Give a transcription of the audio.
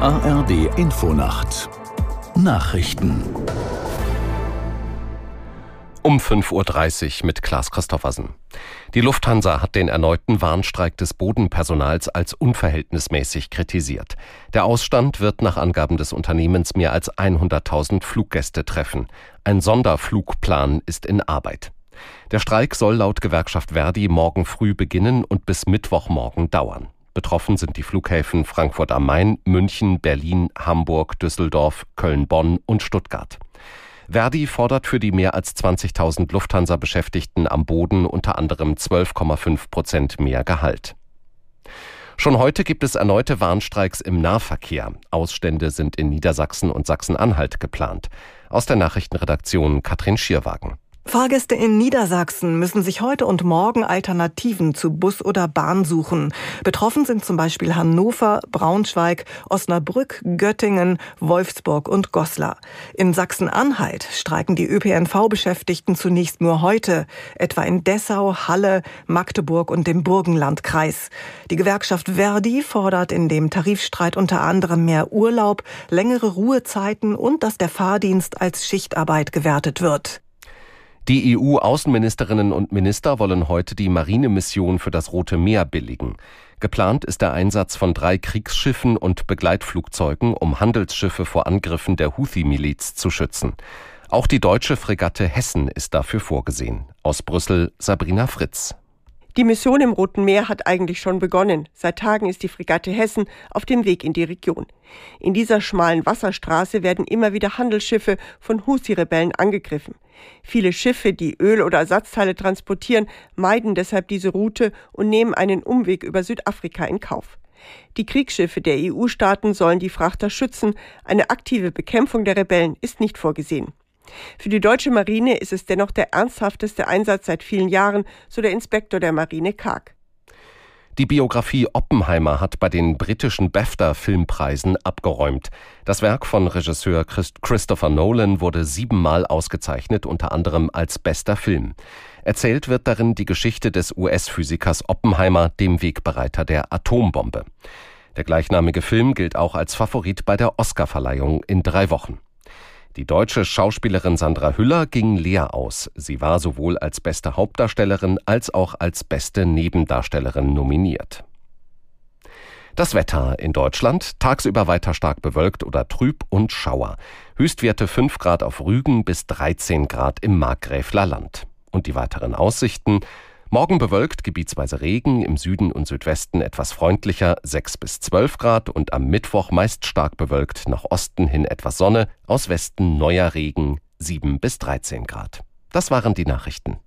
ARD Infonacht Nachrichten um 5.30 Uhr mit Klaas Christoffersen. Die Lufthansa hat den erneuten Warnstreik des Bodenpersonals als unverhältnismäßig kritisiert. Der Ausstand wird nach Angaben des Unternehmens mehr als 100.000 Fluggäste treffen. Ein Sonderflugplan ist in Arbeit. Der Streik soll laut Gewerkschaft Verdi morgen früh beginnen und bis Mittwochmorgen dauern. Betroffen sind die Flughäfen Frankfurt am Main, München, Berlin, Hamburg, Düsseldorf, Köln-Bonn und Stuttgart. Verdi fordert für die mehr als 20.000 Lufthansa-Beschäftigten am Boden unter anderem 12,5 Prozent mehr Gehalt. Schon heute gibt es erneute Warnstreiks im Nahverkehr. Ausstände sind in Niedersachsen und Sachsen-Anhalt geplant. Aus der Nachrichtenredaktion Katrin Schierwagen. Fahrgäste in Niedersachsen müssen sich heute und morgen Alternativen zu Bus oder Bahn suchen. Betroffen sind zum Beispiel Hannover, Braunschweig, Osnabrück, Göttingen, Wolfsburg und Goslar. In Sachsen-Anhalt streiken die ÖPNV-Beschäftigten zunächst nur heute, etwa in Dessau, Halle, Magdeburg und dem Burgenlandkreis. Die Gewerkschaft Verdi fordert in dem Tarifstreit unter anderem mehr Urlaub, längere Ruhezeiten und dass der Fahrdienst als Schichtarbeit gewertet wird. Die EU-Außenministerinnen und Minister wollen heute die Marinemission für das Rote Meer billigen. Geplant ist der Einsatz von drei Kriegsschiffen und Begleitflugzeugen, um Handelsschiffe vor Angriffen der Houthi-Miliz zu schützen. Auch die deutsche Fregatte Hessen ist dafür vorgesehen. Aus Brüssel Sabrina Fritz. Die Mission im Roten Meer hat eigentlich schon begonnen. Seit Tagen ist die Fregatte Hessen auf dem Weg in die Region. In dieser schmalen Wasserstraße werden immer wieder Handelsschiffe von Husi-Rebellen angegriffen. Viele Schiffe, die Öl oder Ersatzteile transportieren, meiden deshalb diese Route und nehmen einen Umweg über Südafrika in Kauf. Die Kriegsschiffe der EU-Staaten sollen die Frachter schützen. Eine aktive Bekämpfung der Rebellen ist nicht vorgesehen. Für die deutsche Marine ist es dennoch der ernsthafteste Einsatz seit vielen Jahren, so der Inspektor der Marine Karg. Die Biografie Oppenheimer hat bei den britischen BAFTA-Filmpreisen abgeräumt. Das Werk von Regisseur Christopher Nolan wurde siebenmal ausgezeichnet, unter anderem als bester Film. Erzählt wird darin die Geschichte des US-Physikers Oppenheimer, dem Wegbereiter der Atombombe. Der gleichnamige Film gilt auch als Favorit bei der Oscarverleihung in drei Wochen. Die deutsche Schauspielerin Sandra Hüller ging leer aus. Sie war sowohl als beste Hauptdarstellerin als auch als beste Nebendarstellerin nominiert. Das Wetter in Deutschland tagsüber weiter stark bewölkt oder trüb und Schauer. Höchstwerte 5 Grad auf Rügen bis 13 Grad im Markgräfler Land. Und die weiteren Aussichten Morgen bewölkt, gebietsweise Regen, im Süden und Südwesten etwas freundlicher, 6 bis 12 Grad und am Mittwoch meist stark bewölkt, nach Osten hin etwas Sonne, aus Westen neuer Regen, 7 bis 13 Grad. Das waren die Nachrichten.